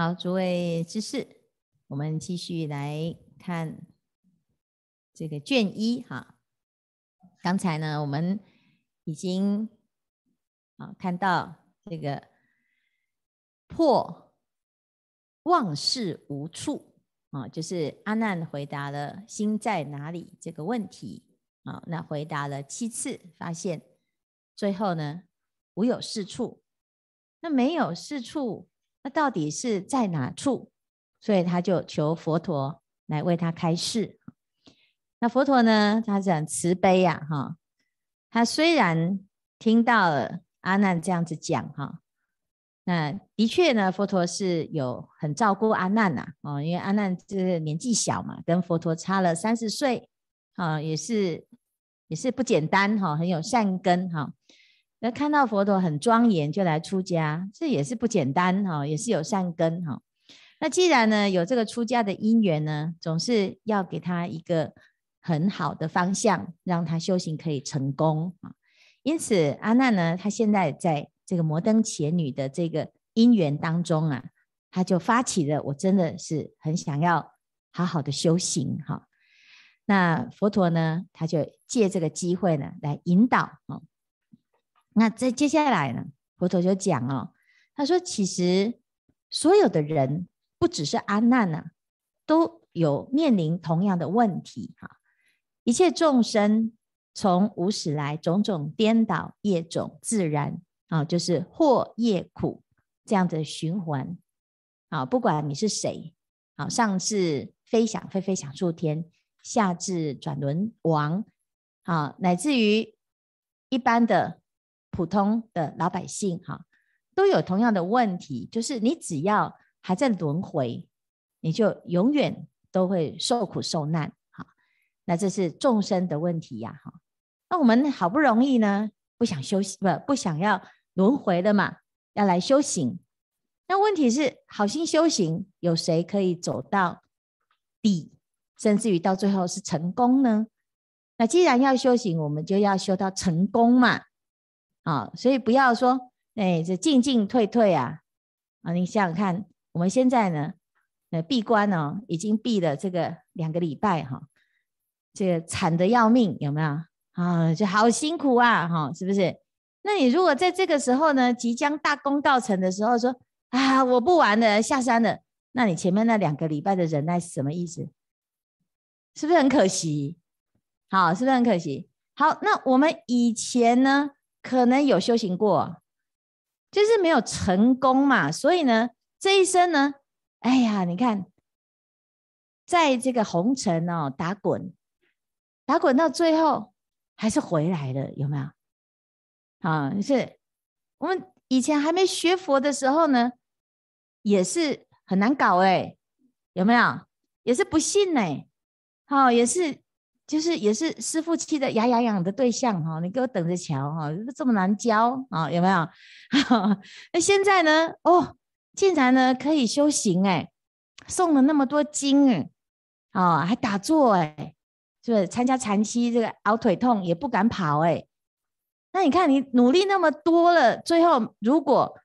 好，诸位知识，我们继续来看这个卷一哈。刚才呢，我们已经啊看到这个破妄事无处啊，就是阿难回答了心在哪里这个问题啊。那回答了七次，发现最后呢，无有是处。那没有是处。那到底是在哪处？所以他就求佛陀来为他开示。那佛陀呢，他是很慈悲呀，哈。他虽然听到了阿难这样子讲，哈，那的确呢，佛陀是有很照顾阿难呐，哦，因为阿难这年纪小嘛，跟佛陀差了三十岁，啊，也是也是不简单，哈，很有善根，哈。那看到佛陀很庄严，就来出家，这也是不简单哈，也是有善根哈。那既然呢有这个出家的因缘呢，总是要给他一个很好的方向，让他修行可以成功啊。因此，阿难呢，他现在在这个摩登伽女的这个因缘当中啊，他就发起了，我真的是很想要好好的修行哈。那佛陀呢，他就借这个机会呢来引导啊。那在接下来呢，佛陀就讲哦，他说其实所有的人不只是阿难啊，都有面临同样的问题哈。一切众生从无始来，种种颠倒业种自然啊，就是祸业苦这样的循环啊。不管你是谁啊，上至飞翔飞飞想触天，下至转轮王啊，乃至于一般的。普通的老百姓哈，都有同样的问题，就是你只要还在轮回，你就永远都会受苦受难哈。那这是众生的问题呀哈。那我们好不容易呢，不想修行，不不想要轮回的嘛，要来修行。那问题是，好心修行，有谁可以走到底，甚至于到最后是成功呢？那既然要修行，我们就要修到成功嘛。啊，所以不要说，哎，这进进退退啊，啊，你想想看，我们现在呢，呃，闭关哦，已经闭了这个两个礼拜哈，这个惨得要命，有没有啊？就好辛苦啊，哈，是不是？那你如果在这个时候呢，即将大功告成的时候说，啊，我不玩了，下山了，那你前面那两个礼拜的忍耐是什么意思？是不是很可惜？好，是不是很可惜？好，那我们以前呢？可能有修行过，就是没有成功嘛。所以呢，这一生呢，哎呀，你看，在这个红尘哦打滚，打滚到最后还是回来了，有没有？啊，是我们以前还没学佛的时候呢，也是很难搞哎，有没有？也是不信哎，好，也是。就是也是师父气得牙痒痒的对象哈，你给我等着瞧哈，这么难教啊，有没有？那现在呢？哦，竟然呢可以修行哎，送了那么多经哎，啊，还打坐哎，是不是？参加禅七这个熬腿痛也不敢跑哎，那你看你努力那么多了，最后如果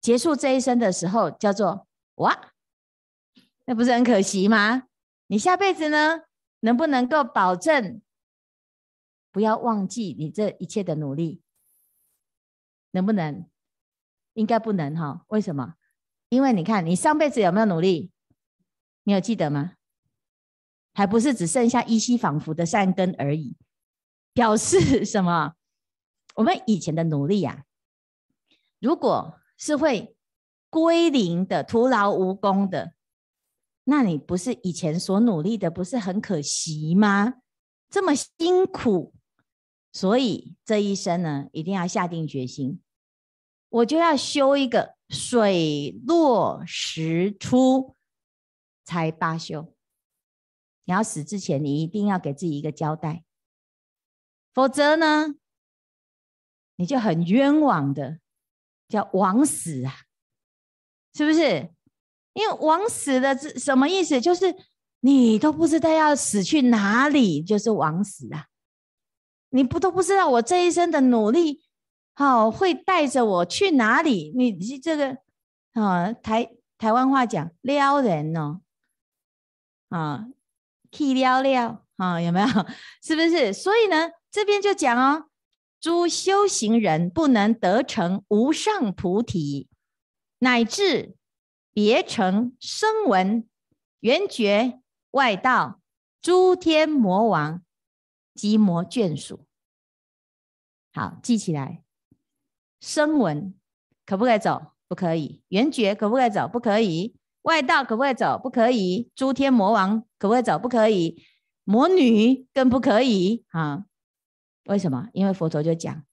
结束这一生的时候叫做哇，那不是很可惜吗？你下辈子呢？能不能够保证不要忘记你这一切的努力？能不能？应该不能哈。为什么？因为你看你上辈子有没有努力？你有记得吗？还不是只剩下依稀仿佛的善根而已。表示什么？我们以前的努力呀，如果是会归零的、徒劳无功的。那你不是以前所努力的，不是很可惜吗？这么辛苦，所以这一生呢，一定要下定决心，我就要修一个水落石出才罢休。你要死之前，你一定要给自己一个交代，否则呢，你就很冤枉的，叫枉死啊，是不是？因为枉死的是什么意思？就是你都不知道要死去哪里，就是枉死啊！你不都不知道我这一生的努力，好会带着我去哪里？你这个啊，台台湾话讲撩人哦，啊，气撩撩啊，有没有？是不是？所以呢，这边就讲哦，诸修行人不能得成无上菩提，乃至别成声闻、缘觉、外道、诸天魔王及魔眷属。好，记起来。声闻可不可以走？不可以。缘觉可不可以走？不可以。外道可不可以走？不可以。诸天魔王可不可以走？不可以。魔女更不可以啊！为什么？因为佛陀就讲，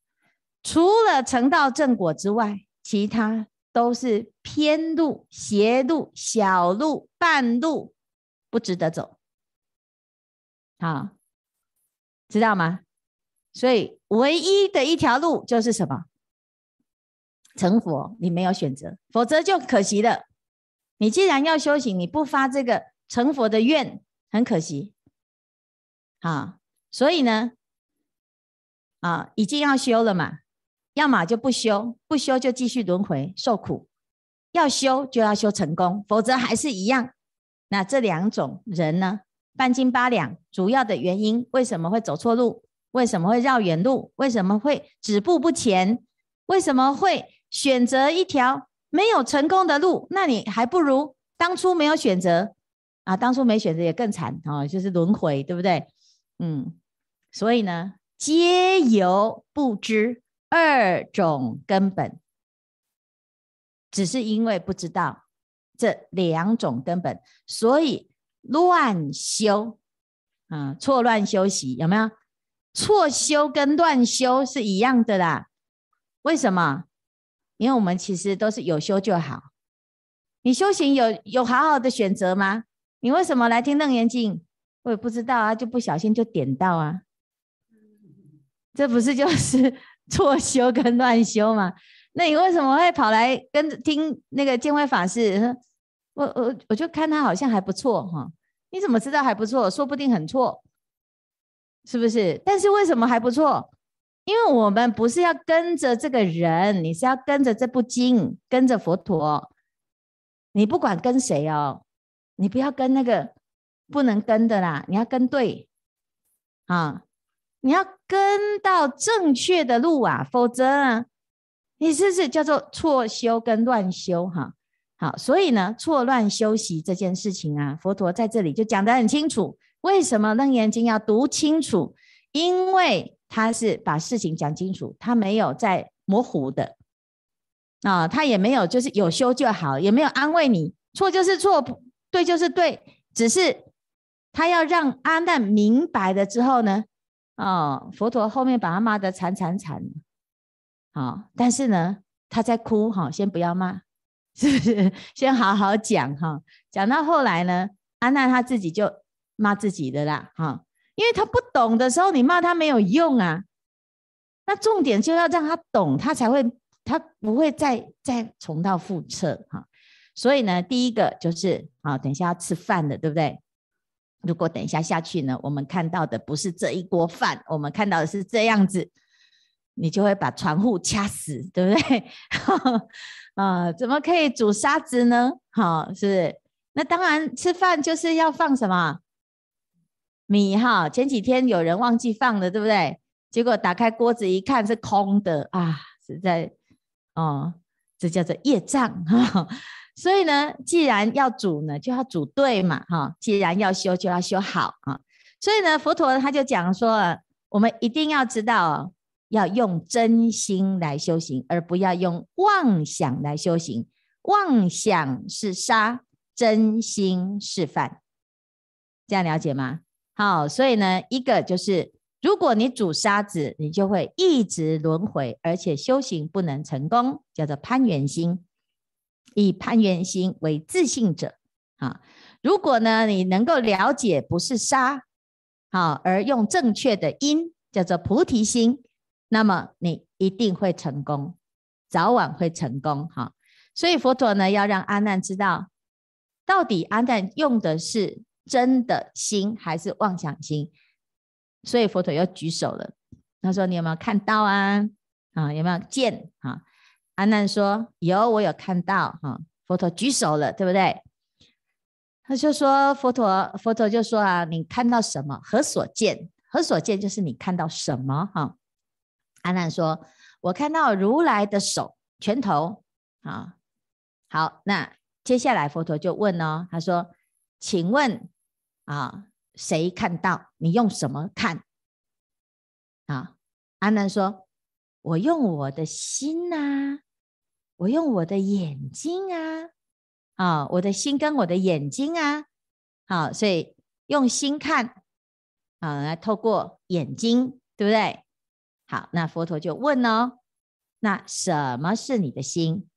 除了成道正果之外，其他都是偏路、邪路、小路、半路，不值得走。好，知道吗？所以唯一的一条路就是什么？成佛，你没有选择，否则就可惜了。你既然要修行，你不发这个成佛的愿，很可惜。啊，所以呢，啊，已经要修了嘛，要么就不修，不修就继续轮回受苦；要修就要修成功，否则还是一样。那这两种人呢，半斤八两，主要的原因为什么会走错路？为什么会绕远路？为什么会止步不前？为什么会？选择一条没有成功的路，那你还不如当初没有选择啊！当初没选择也更惨哦，就是轮回，对不对？嗯，所以呢，皆由不知二种根本，只是因为不知道这两种根本，所以乱修啊，错乱修习有没有？错修跟乱修是一样的啦，为什么？因为我们其实都是有修就好，你修行有有好好的选择吗？你为什么来听楞严经？我也不知道啊，就不小心就点到啊，这不是就是 错修跟乱修嘛？那你为什么会跑来跟听那个见辉法师？我我我就看他好像还不错哈，你怎么知道还不错？说不定很错，是不是？但是为什么还不错？因为我们不是要跟着这个人，你是要跟着这部经，跟着佛陀。你不管跟谁哦，你不要跟那个不能跟的啦，你要跟对啊，你要跟到正确的路啊，否则，你是不是叫做错修跟乱修哈？好，所以呢，错乱修习这件事情啊，佛陀在这里就讲得很清楚。为什么楞严经要读清楚？因为他是把事情讲清楚，他没有在模糊的啊，他也没有就是有修就好，也没有安慰你，错就是错，对就是对，只是他要让阿难明白了之后呢，哦，佛陀后面把他骂得惨惨惨，好，但是呢，他在哭哈，先不要骂，是不是？先好好讲哈，讲到后来呢，安娜他自己就骂自己的啦，哈。因为他不懂的时候，你骂他没有用啊。那重点就要让他懂，他才会，他不会再再重蹈覆辙哈。所以呢，第一个就是啊，等一下要吃饭的，对不对？如果等一下下去呢，我们看到的不是这一锅饭，我们看到的是这样子，你就会把船户掐死，对不对？啊，怎么可以煮沙子呢？好，是？那当然，吃饭就是要放什么？米哈，前几天有人忘记放了，对不对？结果打开锅子一看是空的啊，实在哦，这叫做业障哈。所以呢，既然要煮呢，就要煮对嘛哈。既然要修，就要修好啊。所以呢，佛陀他就讲说，我们一定要知道，要用真心来修行，而不要用妄想来修行。妄想是杀，真心是犯，这样了解吗？好，所以呢，一个就是，如果你煮沙子，你就会一直轮回，而且修行不能成功，叫做攀缘心。以攀缘心为自信者，啊，如果呢，你能够了解不是沙，好，而用正确的因，叫做菩提心，那么你一定会成功，早晚会成功。哈，所以佛陀呢，要让阿难知道，到底阿难用的是。真的心还是妄想心？所以佛陀又举手了。他说：“你有没有看到啊？啊，有没有见？啊？”阿难说：“有，我有看到。哈，佛陀举手了，对不对？他就说佛陀，佛陀就说啊，你看到什么？何所见？何所见？就是你看到什么？哈，阿难说，我看到如来的手，拳头啊。好，那接下来佛陀就问哦，他说，请问啊，谁看到？你用什么看？啊，阿难说，我用我的心呐，我用我的眼睛啊。啊，我的心跟我的眼睛啊，好，所以用心看，啊，来透过眼睛，对不对？好，那佛陀就问哦，那什么是你的心？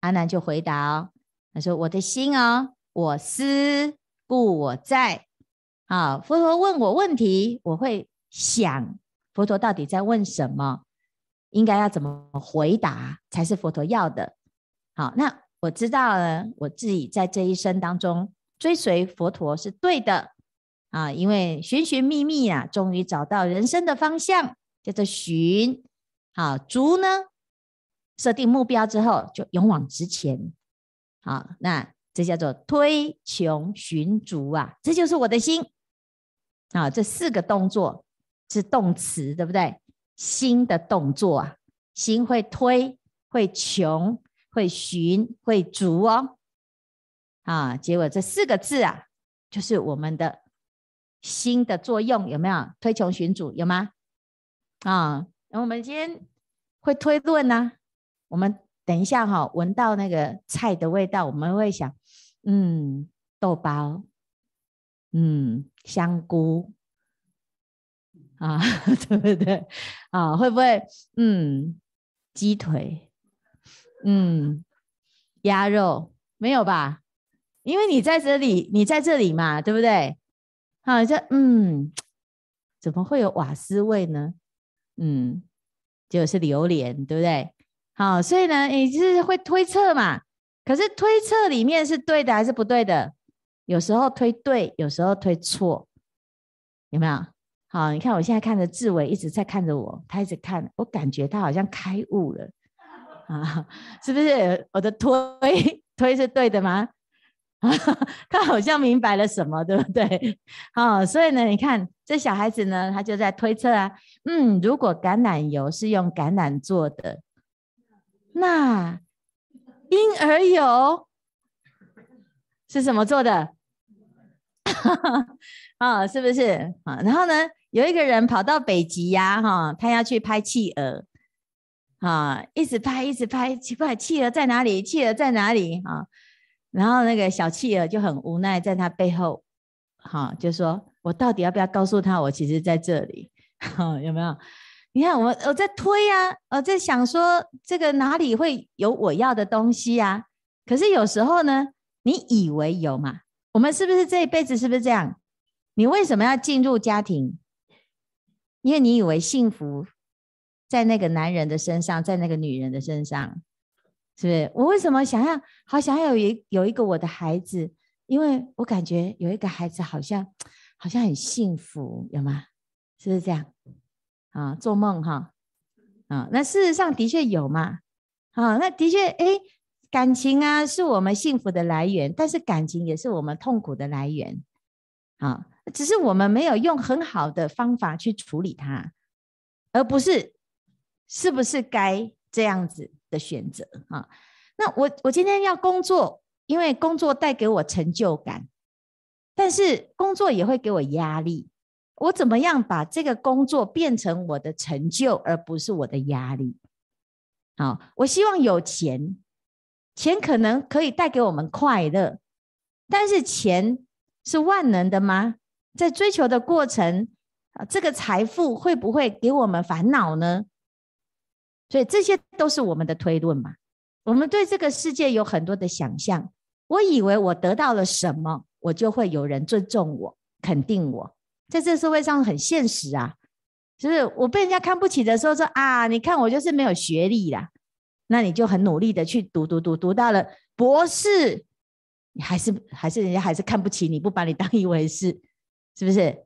阿难就回答哦，他说我的心哦，我思故我在。啊，佛陀问我问题，我会想，佛陀到底在问什么？应该要怎么回答才是佛陀要的？好，那。我知道了，我自己在这一生当中追随佛陀是对的啊，因为寻寻觅觅啊，终于找到人生的方向，叫做寻。好，逐呢，设定目标之后就勇往直前。好，那这叫做推穷寻逐啊，这就是我的心。啊，这四个动作是动词，对不对？心的动作啊，心会推，会穷。会寻会逐哦，啊，结果这四个字啊，就是我们的心的作用，有没有？推穷寻逐有吗？啊，那我们今天会推论呢、啊。我们等一下哈、哦，闻到那个菜的味道，我们会想，嗯，豆包，嗯，香菇，啊，对不对？啊，会不会？嗯，鸡腿。嗯，鸭肉没有吧？因为你在这里，你在这里嘛，对不对？好，这嗯，怎么会有瓦斯味呢？嗯，就是榴莲，对不对？好，所以呢，你就是会推测嘛。可是推测里面是对的还是不对的？有时候推对，有时候推错，有没有？啊，你看我现在看着志伟一直在看着我，他一直看，我感觉他好像开悟了。啊，是不是我的推推是对的吗？啊，他好像明白了什么，对不对？啊，所以呢，你看这小孩子呢，他就在推测啊，嗯，如果橄榄油是用橄榄做的，那婴儿油是什么做的？啊，是不是？啊，然后呢，有一个人跑到北极呀，哈，他要去拍企鹅。啊，一直拍，一直拍，奇怪，企鹅在哪里？企鹅在哪里？啊，然后那个小企鹅就很无奈，在他背后，哈、就说：“我到底要不要告诉他，我其实在这里？啊、有没有？你看我，我在推啊，我在想说，这个哪里会有我要的东西啊？可是有时候呢，你以为有嘛？我们是不是这一辈子是不是这样？你为什么要进入家庭？因为你以为幸福。”在那个男人的身上，在那个女人的身上，是不是？我为什么想要好想要有一有一个我的孩子？因为我感觉有一个孩子好像好像很幸福，有吗？是不是这样？啊，做梦哈，啊，那事实上的确有嘛，啊，那的确，哎，感情啊是我们幸福的来源，但是感情也是我们痛苦的来源，啊，只是我们没有用很好的方法去处理它，而不是。是不是该这样子的选择啊？那我我今天要工作，因为工作带给我成就感，但是工作也会给我压力。我怎么样把这个工作变成我的成就，而不是我的压力？好，我希望有钱，钱可能可以带给我们快乐，但是钱是万能的吗？在追求的过程啊，这个财富会不会给我们烦恼呢？所以这些都是我们的推论嘛。我们对这个世界有很多的想象。我以为我得到了什么，我就会有人尊重我、肯定我。在这社会上很现实啊，就是我被人家看不起的时候说啊，你看我就是没有学历啦。那你就很努力的去读读读，读到了博士，你还是还是人家还是看不起你，不把你当一回事，是不是？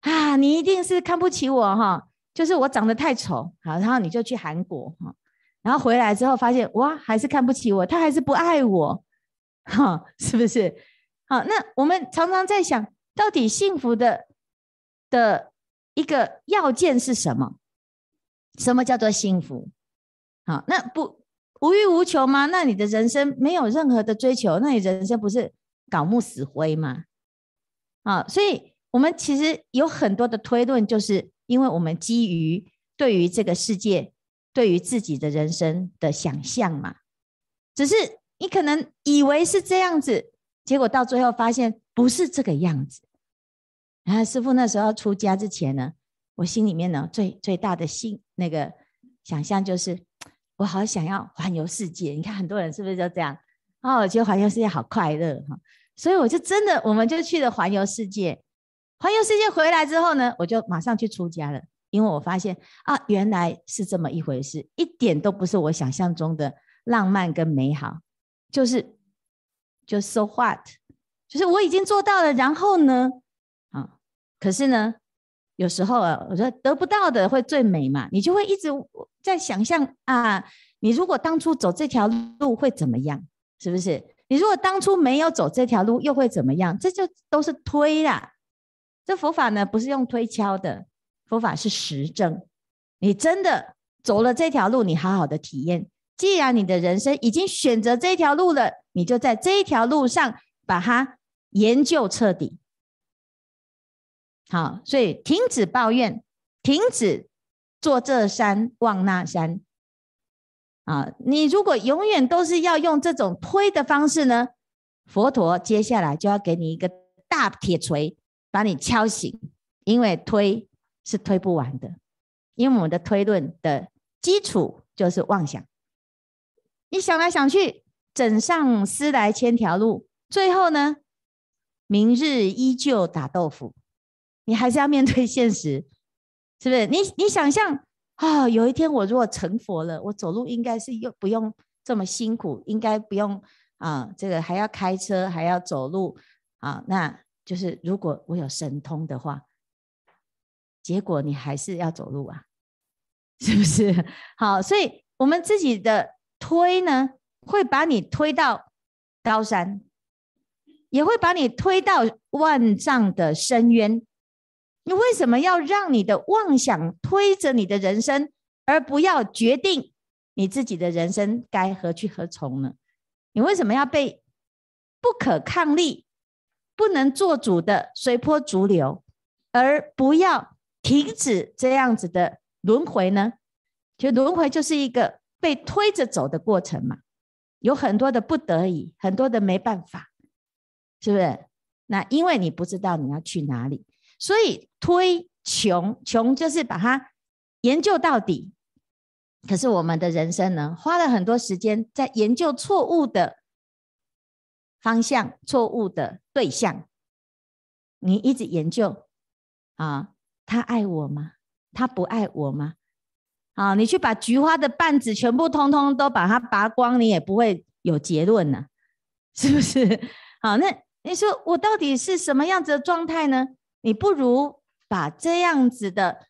啊，你一定是看不起我哈。就是我长得太丑，好，然后你就去韩国哈，然后回来之后发现哇，还是看不起我，他还是不爱我，哈，是不是？好，那我们常常在想，到底幸福的的一个要件是什么？什么叫做幸福？好，那不无欲无求吗？那你的人生没有任何的追求，那你人生不是槁木死灰吗？啊，所以我们其实有很多的推论，就是因为我们基于对于这个世界、对于自己的人生的想象嘛。只是你可能以为是这样子，结果到最后发现不是这个样子。然后师父那时候出家之前呢，我心里面呢最最大的心那个想象就是。我好想要环游世界，你看很多人是不是就这样？哦，我觉得环游世界好快乐哈，所以我就真的，我们就去了环游世界。环游世界回来之后呢，我就马上去出家了，因为我发现啊，原来是这么一回事，一点都不是我想象中的浪漫跟美好，就是就 so what，就是我已经做到了，然后呢，啊，可是呢。有时候啊，我说得不到的会最美嘛，你就会一直在想象啊，你如果当初走这条路会怎么样，是不是？你如果当初没有走这条路又会怎么样？这就都是推啦。这佛法呢，不是用推敲的，佛法是实证。你真的走了这条路，你好好的体验。既然你的人生已经选择这条路了，你就在这一条路上把它研究彻底。好，所以停止抱怨，停止坐这山望那山。啊，你如果永远都是要用这种推的方式呢，佛陀接下来就要给你一个大铁锤，把你敲醒，因为推是推不完的，因为我们的推论的基础就是妄想。你想来想去，枕上思来千条路，最后呢，明日依旧打豆腐。你还是要面对现实，是不是？你你想象啊，有一天我如果成佛了，我走路应该是又不用这么辛苦，应该不用啊，这个还要开车，还要走路啊，那就是如果我有神通的话，结果你还是要走路啊，是不是？好，所以我们自己的推呢，会把你推到高山，也会把你推到万丈的深渊。你为什么要让你的妄想推着你的人生，而不要决定你自己的人生该何去何从呢？你为什么要被不可抗力、不能做主的随波逐流，而不要停止这样子的轮回呢？就轮回就是一个被推着走的过程嘛，有很多的不得已，很多的没办法，是不是？那因为你不知道你要去哪里。所以推穷穷就是把它研究到底，可是我们的人生呢，花了很多时间在研究错误的方向、错误的对象。你一直研究啊，他爱我吗？他不爱我吗？啊，你去把菊花的瓣子全部通通都把它拔光，你也不会有结论呢，是不是？好，那你说我到底是什么样子的状态呢？你不如把这样子的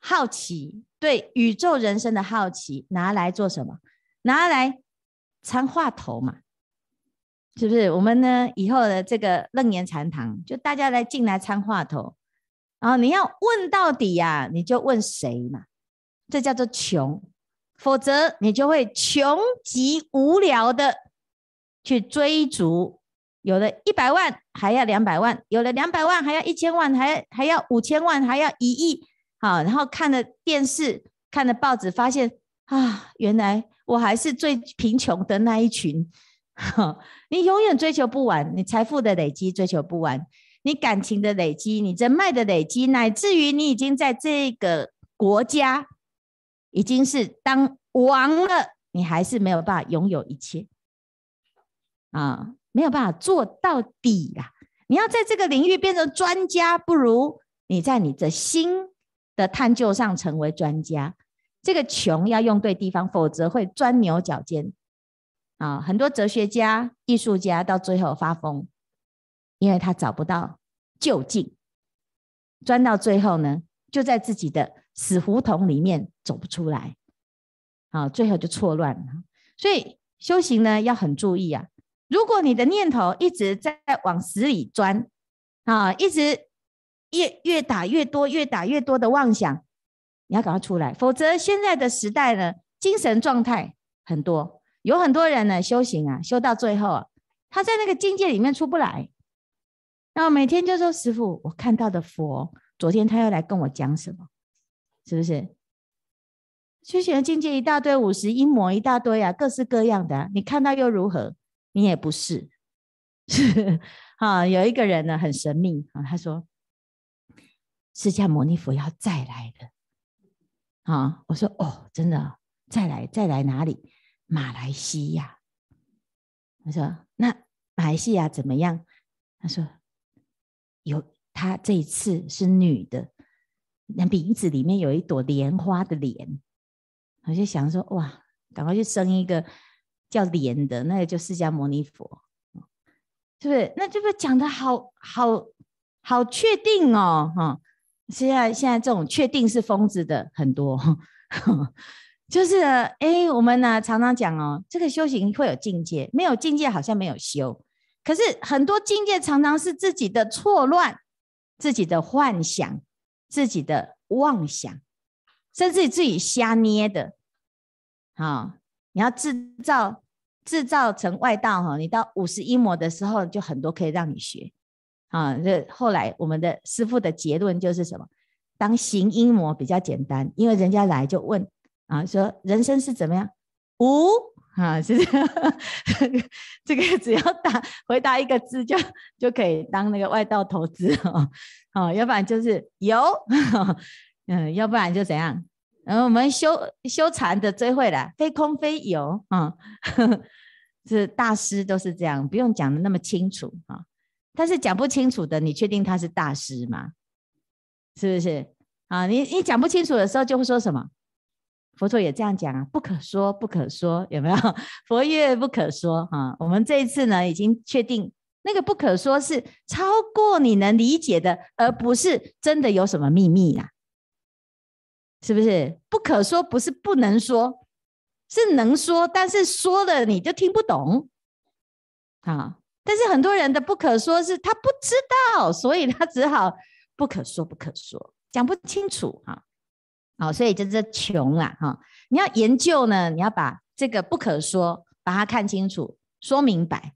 好奇，对宇宙人生的好奇拿来做什么？拿来参话头嘛，是不是？我们呢以后的这个楞严禅堂，就大家来进来参话头，然后你要问到底呀、你就问谁嘛？这叫做穷，否则你就会穷极无聊的去追逐。有了一百万还要两百万，有了两百万还要一千万，还还要五千万，还要一亿。好，然后看了电视，看了报纸，发现啊，原来我还是最贫穷的那一群。你永远追求不完，你财富的累积追求不完，你感情的累积，你人脉的累积，乃至于你已经在这个国家已经是当王了，你还是没有办法拥有一切啊。没有办法做到底呀！你要在这个领域变成专家，不如你在你的心的探究上成为专家。这个穷要用对地方，否则会钻牛角尖啊！很多哲学家、艺术家到最后发疯，因为他找不到究竟，钻到最后呢，就在自己的死胡同里面走不出来，啊，最后就错乱了。所以修行呢，要很注意啊。如果你的念头一直在往死里钻，啊，一直越越打越多，越打越多的妄想，你要赶快出来，否则现在的时代呢，精神状态很多，有很多人呢修行啊，修到最后啊，他在那个境界里面出不来，然后每天就说：“师傅，我看到的佛，昨天他又来跟我讲什么？是不是？修行的境界一大堆，五十阴魔一大堆啊，各式各样的，你看到又如何？”你也不是，是啊，有一个人呢很神秘啊，他说释迦牟尼佛要再来的啊，我说哦，真的再来再来哪里？马来西亚。他说那马来西亚怎么样？他说有，他这一次是女的，那鼻子里面有一朵莲花的莲，我就想说哇，赶快去生一个。叫莲的那个就释迦牟尼佛，是不是？那这个讲的好好好确定哦，哈！现在现在这种确定是疯子的很多，就是哎，我们呢常常讲哦，这个修行会有境界，没有境界好像没有修，可是很多境界常常是自己的错乱、自己的幻想、自己的妄想，甚至自己瞎捏的，好，你要制造。制造成外道哈，你到五十一模的时候，就很多可以让你学啊。这后来我们的师父的结论就是什么？当行阴魔比较简单，因为人家来就问啊，说人生是怎么样？无啊，是这样。这个只要答回答一个字就就可以当那个外道投资哦。哦，要不然就是有，嗯，要不然就怎样？然后我们修修禅的最会了，非空非有啊，是大师都是这样，不用讲的那么清楚啊。但是讲不清楚的，你确定他是大师吗？是不是啊？你你讲不清楚的时候，就会说什么？佛陀也这样讲啊，不可说，不可说，有没有？佛曰不可说啊。我们这一次呢，已经确定那个不可说是超过你能理解的，而不是真的有什么秘密啦。是不是不可说？不是不能说，是能说，但是说了你就听不懂啊。但是很多人的不可说是他不知道，所以他只好不可说，不可说，讲不清楚啊。好，所以就是穷啊哈。你要研究呢，你要把这个不可说把它看清楚，说明白。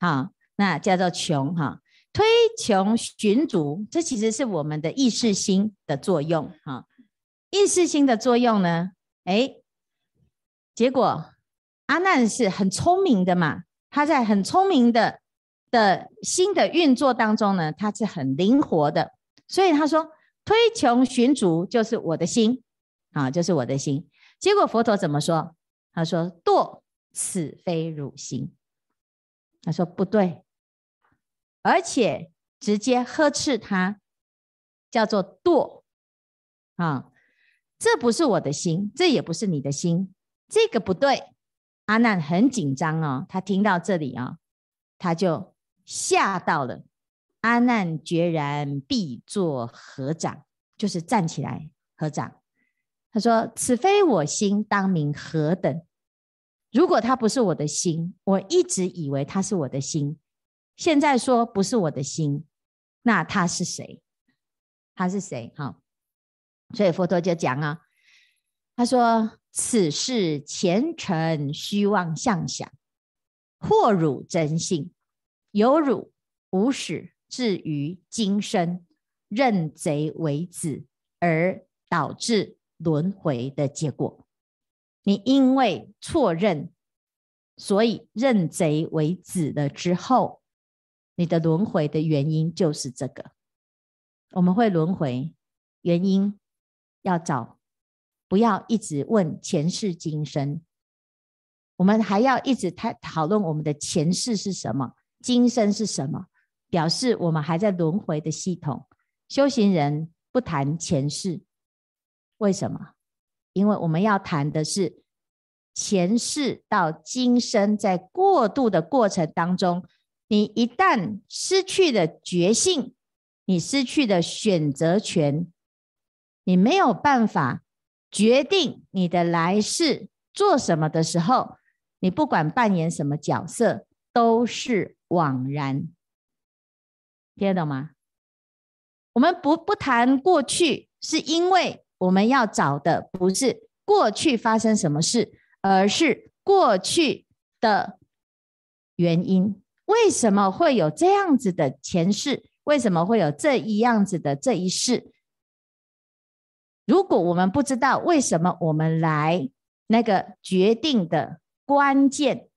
好，那叫做穷哈。推穷寻足，这其实是我们的意识心的作用哈。意识心的作用呢？哎，结果阿难是很聪明的嘛，他在很聪明的的心的运作当中呢，他是很灵活的，所以他说推穷寻逐就是我的心啊，就是我的心。结果佛陀怎么说？他说堕此非汝心。他说不对，而且直接呵斥他，叫做堕啊。这不是我的心，这也不是你的心，这个不对。阿难很紧张哦，他听到这里啊、哦，他就吓到了。阿难决然必作合掌，就是站起来合掌。他说：“此非我心，当名何等？如果他不是我的心，我一直以为他是我的心，现在说不是我的心，那他是谁？他是谁？好。”所以佛陀就讲啊，他说：“此是前尘虚妄相想，惑汝真性，有汝无始至于今生认贼为子，而导致轮回的结果。你因为错认，所以认贼为子了之后，你的轮回的原因就是这个。我们会轮回原因。”要找，不要一直问前世今生，我们还要一直讨讨论我们的前世是什么，今生是什么，表示我们还在轮回的系统。修行人不谈前世，为什么？因为我们要谈的是前世到今生，在过渡的过程当中，你一旦失去了觉性，你失去了选择权。你没有办法决定你的来世做什么的时候，你不管扮演什么角色，都是枉然。听得懂吗？我们不不谈过去，是因为我们要找的不是过去发生什么事，而是过去的原因。为什么会有这样子的前世？为什么会有这一样子的这一世？如果我们不知道为什么我们来那个决定的关键，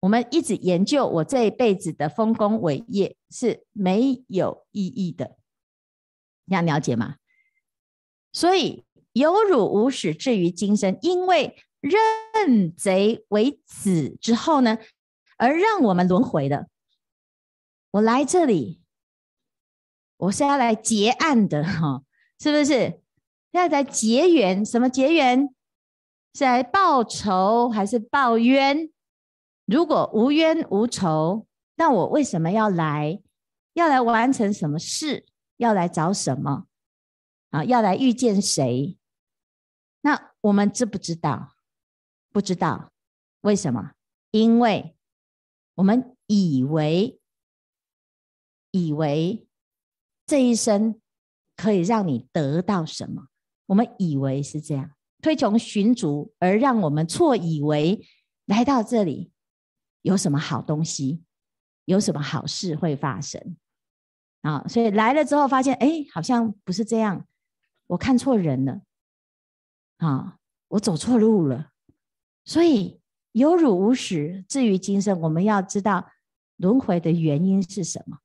我们一直研究我这一辈子的丰功伟业是没有意义的，你要了解吗？所以有辱无始至于今生，因为认贼为子之后呢，而让我们轮回的。我来这里，我是要来结案的哈，是不是？要来结缘？什么结缘？是来报仇还是报冤？如果无冤无仇，那我为什么要来？要来完成什么事？要来找什么？啊，要来遇见谁？那我们知不知道？不知道，为什么？因为我们以为，以为这一生可以让你得到什么？我们以为是这样，推崇寻逐，而让我们错以为来到这里。有什么好东西？有什么好事会发生？啊，所以来了之后发现，哎，好像不是这样，我看错人了，啊，我走错路了。所以有辱无始，至于今生，我们要知道轮回的原因是什么。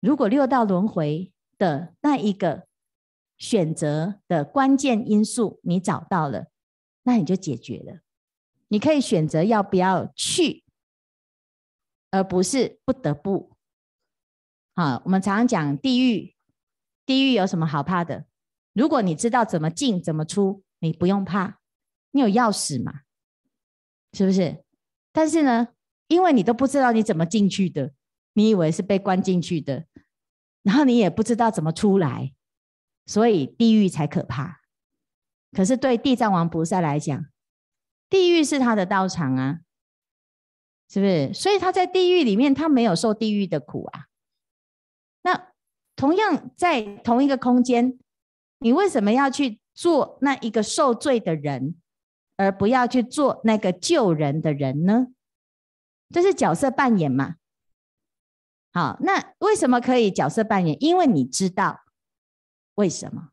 如果六道轮回的那一个选择的关键因素你找到了，那你就解决了。你可以选择要不要去。而不是不得不。好，我们常常讲地狱，地狱有什么好怕的？如果你知道怎么进怎么出，你不用怕，你有钥匙嘛？是不是？但是呢，因为你都不知道你怎么进去的，你以为是被关进去的，然后你也不知道怎么出来，所以地狱才可怕。可是对地藏王菩萨来讲，地狱是他的道场啊。是不是？所以他在地狱里面，他没有受地狱的苦啊。那同样在同一个空间，你为什么要去做那一个受罪的人，而不要去做那个救人的人呢？这是角色扮演嘛。好，那为什么可以角色扮演？因为你知道为什么。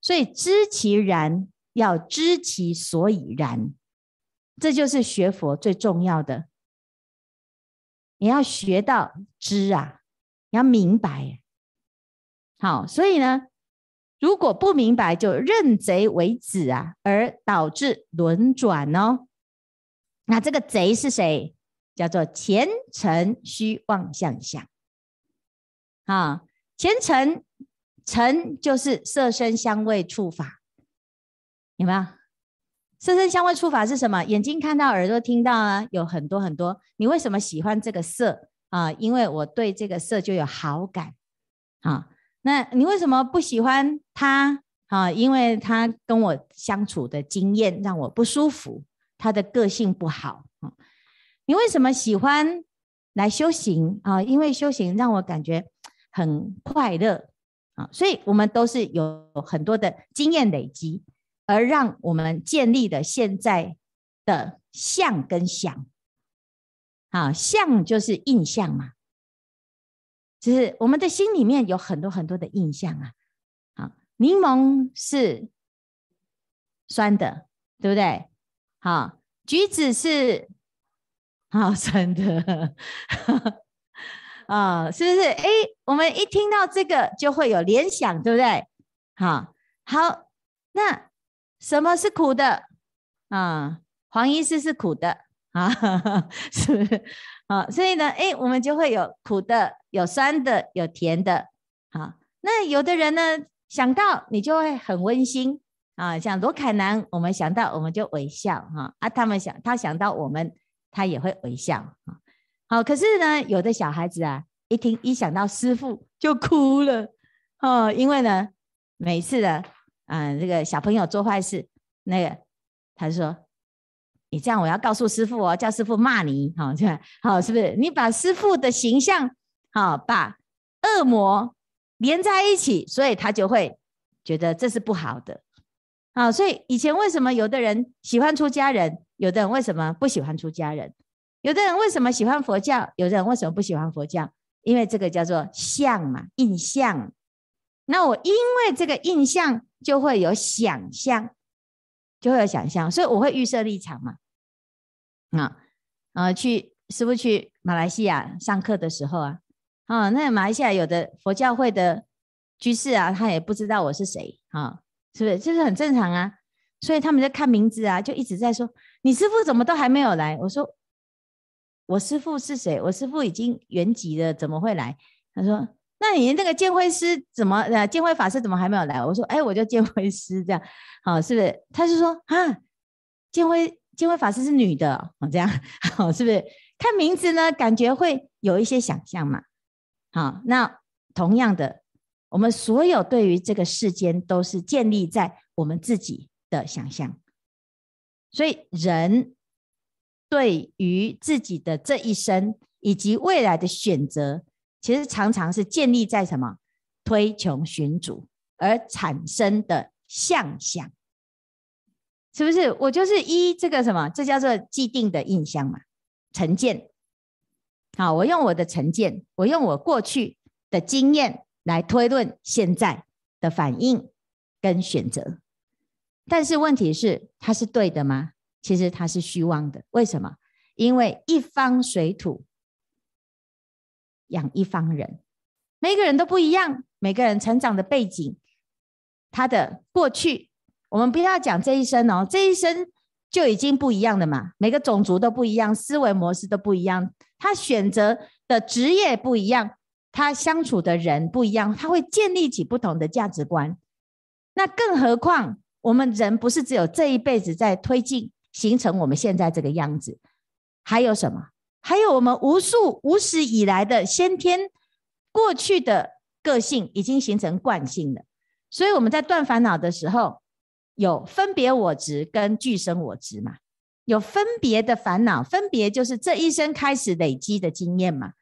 所以知其然，要知其所以然，这就是学佛最重要的。你要学到知啊，你要明白。好，所以呢，如果不明白，就认贼为子啊，而导致轮转哦。那这个贼是谁？叫做前尘虚妄相想。啊，前尘尘就是色声香味触法，有没有？色声香味触法是什么？眼睛看到，耳朵听到啊，有很多很多。你为什么喜欢这个色啊？因为我对这个色就有好感啊。那你为什么不喜欢他啊？因为他跟我相处的经验让我不舒服，他的个性不好啊。你为什么喜欢来修行啊？因为修行让我感觉很快乐啊。所以我们都是有很多的经验累积。而让我们建立的现在的相跟想，啊，相就是印象嘛，就是我们的心里面有很多很多的印象啊，啊，柠檬是酸的，对不对？好，橘子是好 酸的，啊，是不是？哎，我们一听到这个就会有联想，对不对？好，好，那。什么是苦的啊？黄医师是苦的啊，是 不是？啊，所以呢，哎，我们就会有苦的，有酸的，有甜的。好，那有的人呢，想到你就会很温馨啊，像罗凯南，我们想到我们就微笑哈啊，他们想他想到我们，他也会微笑啊。好，可是呢，有的小孩子啊，一听一想到师父就哭了哦，因为呢，每次的。嗯，这个小朋友做坏事，那个他说你这样我要告诉师父哦，叫师父骂你，好，这 样好是不是？你把师父的形象，好，把恶魔连在一起，所以他就会觉得这是不好的，好，所以以前为什么有的人喜欢出家人，有的人为什么不喜欢出家人？有的人为什么喜欢佛教，有的人为什么不喜欢佛教？因为这个叫做相嘛，印象。那我因为这个印象，就会有想象，就会有想象，所以我会预设立场嘛。啊，呃，去师傅去马来西亚上课的时候啊，啊，那马来西亚有的佛教会的居士啊，他也不知道我是谁啊，是不是？这是很正常啊。所以他们在看名字啊，就一直在说：“你师傅怎么都还没有来？”我说：“我师傅是谁？我师傅已经圆寂了，怎么会来？”他说：“那你那个见辉师怎么呃，见辉法师怎么还没有来？”我说：“哎，我就见辉师这样，好，是不是？”他就说：“啊，见辉。”见辉法师是女的，哦，这样，好，是不是？看名字呢，感觉会有一些想象嘛。好，那同样的，我们所有对于这个世间都是建立在我们自己的想象，所以人对于自己的这一生以及未来的选择，其实常常是建立在什么？推穷寻主而产生的象象。是不是？我就是依这个什么，这叫做既定的印象嘛，成见。好，我用我的成见，我用我过去的经验来推论现在的反应跟选择。但是问题是，它是对的吗？其实它是虚妄的。为什么？因为一方水土养一方人，每个人都不一样，每个人成长的背景，他的过去。我们不要讲这一生哦，这一生就已经不一样了嘛。每个种族都不一样，思维模式都不一样，他选择的职业不一样，他相处的人不一样，他会建立起不同的价值观。那更何况我们人不是只有这一辈子在推进，形成我们现在这个样子，还有什么？还有我们无数无始以来的先天过去的个性已经形成惯性了。所以我们在断烦恼的时候。有分别我执跟俱生我执嘛？有分别的烦恼，分别就是这一生开始累积的经验嘛。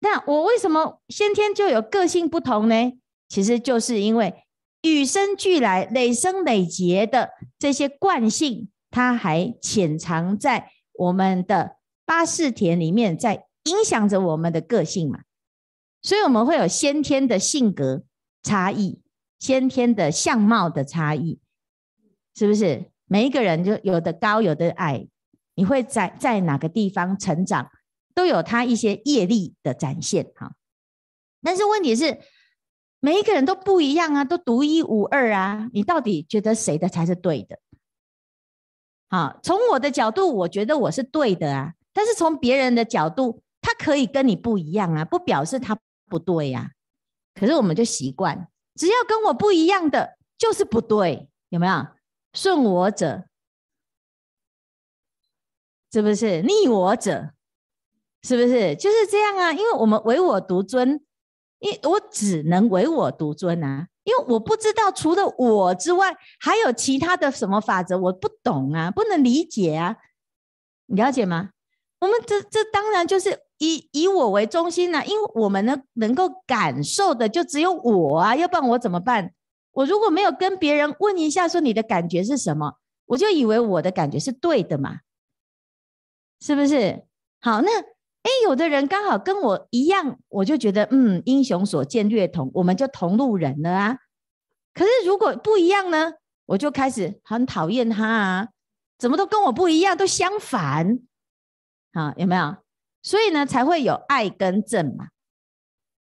那我为什么先天就有个性不同呢？其实就是因为与生俱来、累生累劫的这些惯性，它还潜藏在我们的八识田里面，在影响着我们的个性嘛。所以我们会有先天的性格差异。先天的相貌的差异，是不是每一个人就有的高有的矮？你会在在哪个地方成长，都有他一些业力的展现哈。但是问题是，每一个人都不一样啊，都独一无二啊。你到底觉得谁的才是对的？好，从我的角度，我觉得我是对的啊。但是从别人的角度，他可以跟你不一样啊，不表示他不对呀。可是我们就习惯。只要跟我不一样的，就是不对，有没有？顺我者，是不是？逆我者，是不是？就是这样啊！因为我们唯我独尊，因我只能唯我独尊啊！因为我不知道除了我之外，还有其他的什么法则，我不懂啊，不能理解啊！你了解吗？我们这这当然就是。以以我为中心呢、啊，因为我们呢能够感受的就只有我啊，要不然我怎么办？我如果没有跟别人问一下，说你的感觉是什么，我就以为我的感觉是对的嘛，是不是？好，那哎，有的人刚好跟我一样，我就觉得嗯，英雄所见略同，我们就同路人了啊。可是如果不一样呢，我就开始很讨厌他啊，怎么都跟我不一样，都相反，好，有没有？所以呢，才会有爱跟正嘛。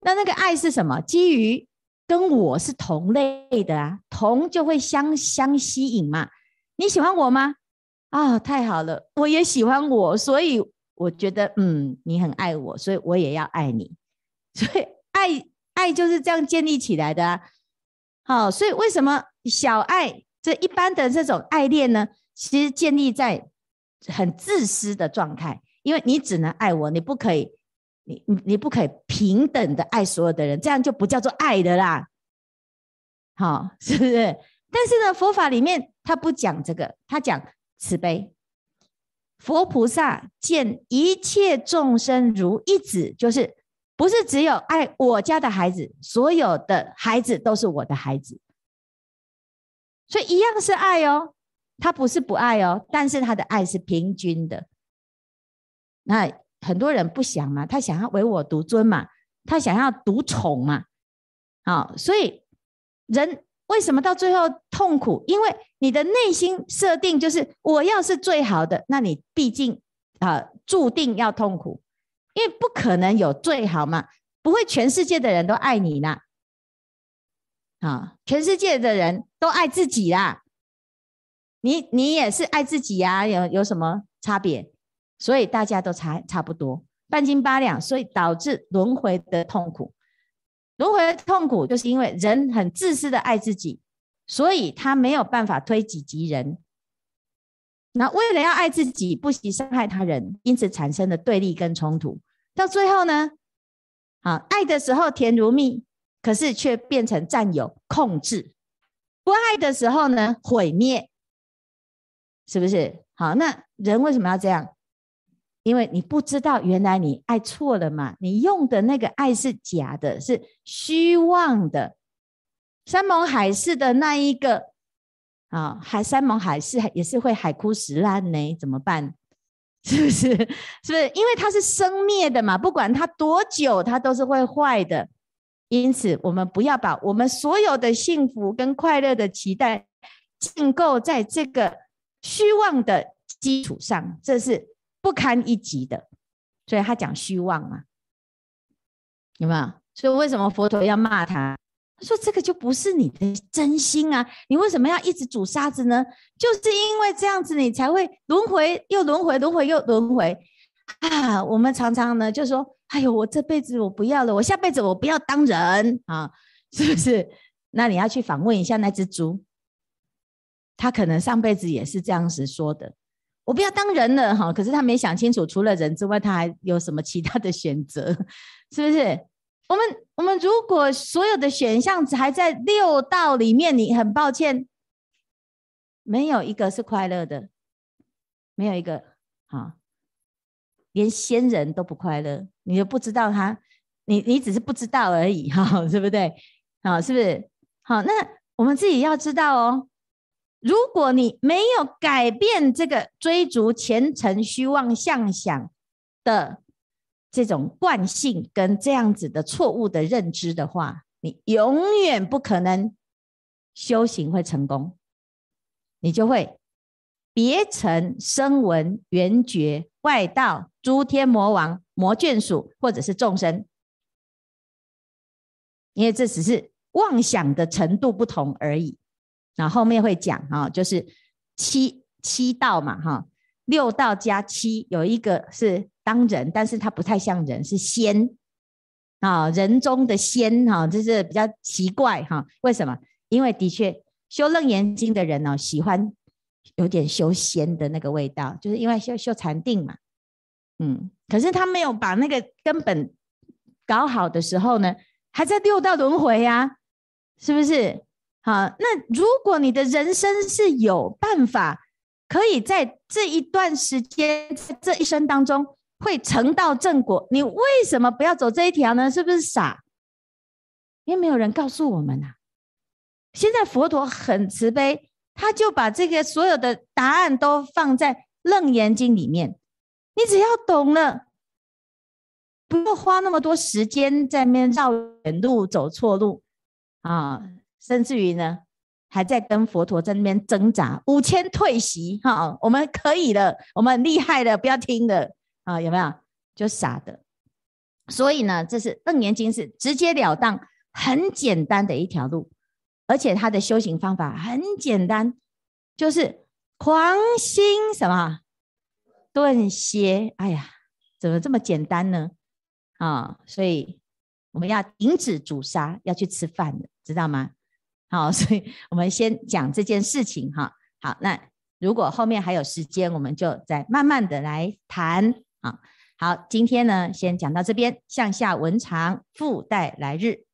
那那个爱是什么？基于跟我是同类的啊，同就会相相吸引嘛。你喜欢我吗？啊、太好了，我也喜欢我，所以我觉得嗯，你很爱我，所以我也要爱你。所以爱爱就是这样建立起来的啊。好，所以为什么小爱这一般的这种爱恋呢？其实建立在很自私的状态。因为你只能爱我，你不可以，你你你不可以平等的爱所有的人，这样就不叫做爱的啦。好，是不是？但是呢，佛法里面他不讲这个，他讲慈悲，佛菩萨见一切众生如一子，就是不是只有爱我家的孩子，所有的孩子都是我的孩子，所以一样是爱哦，他不是不爱哦，但是他的爱是平均的。那很多人不想嘛，他想要唯我独尊嘛，他想要独宠嘛，好，所以人。为什么到最后痛苦？因为你的内心设定就是我要是最好的，那你毕竟啊、呃、注定要痛苦，因为不可能有最好嘛，不会全世界的人都爱你啦，啊，全世界的人都爱自己啦，你你也是爱自己呀、啊，有有什么差别？所以大家都差差不多，半斤八两，所以导致轮回的痛苦。轮回的痛苦，就是因为人很自私的爱自己，所以他没有办法推己及人。那为了要爱自己，不惜伤害他人，因此产生的对立跟冲突。到最后呢，啊，爱的时候甜如蜜，可是却变成占有、控制；不爱的时候呢，毁灭，是不是？好，那人为什么要这样？因为你不知道，原来你爱错了嘛？你用的那个爱是假的，是虚妄的。山盟海誓的那一个啊，还山盟海誓也是会海枯石烂呢？怎么办？是不是？是不是？因为它是生灭的嘛，不管它多久，它都是会坏的。因此，我们不要把我们所有的幸福跟快乐的期待建构在这个虚妄的基础上，这是。不堪一击的，所以他讲虚妄嘛，有没有？所以为什么佛陀要骂他？他说这个就不是你的真心啊！你为什么要一直煮沙子呢？就是因为这样子，你才会轮回又轮回，轮回又轮回啊！我们常常呢就说：“哎呦，我这辈子我不要了，我下辈子我不要当人啊！”是不是？那你要去访问一下那只猪，他可能上辈子也是这样子说的。我不要当人了哈，可是他没想清楚，除了人之外，他还有什么其他的选择？是不是？我们我们如果所有的选项还在六道里面，你很抱歉，没有一个是快乐的，没有一个哈，连仙人都不快乐，你就不知道他，你你只是不知道而已哈，对不对？好，是不是？好，那我们自己要知道哦。如果你没有改变这个追逐前尘虚妄相想的这种惯性跟这样子的错误的认知的话，你永远不可能修行会成功，你就会别成声闻、缘觉、外道、诸天魔王、魔眷属，或者是众生，因为这只是妄想的程度不同而已。那后面会讲哈，就是七七道嘛哈，六道加七，有一个是当人，但是他不太像人，是仙啊，人中的仙哈，这是比较奇怪哈。为什么？因为的确修楞严经的人呢，喜欢有点修仙的那个味道，就是因为修修禅定嘛，嗯，可是他没有把那个根本搞好的时候呢，还在六道轮回呀，是不是？啊，那如果你的人生是有办法，可以在这一段时间，这一生当中会成道正果，你为什么不要走这一条呢？是不是傻？因为没有人告诉我们呐、现在佛陀很慈悲，他就把这个所有的答案都放在《楞严经》里面。你只要懂了，不用花那么多时间在面绕远路、走错路啊。甚至于呢，还在跟佛陀在那边挣扎，五千退席哈，我们可以了，我们很厉害了，不要听了啊，有没有？就傻的。所以呢，这是《楞严经》是直截了当、很简单的一条路，而且它的修行方法很简单，就是狂心什么顿歇。哎呀，怎么这么简单呢？啊，所以我们要停止煮沙，要去吃饭的，知道吗？好，所以我们先讲这件事情哈。好，那如果后面还有时间，我们就再慢慢的来谈啊。好，今天呢，先讲到这边，向下文长，复待来日。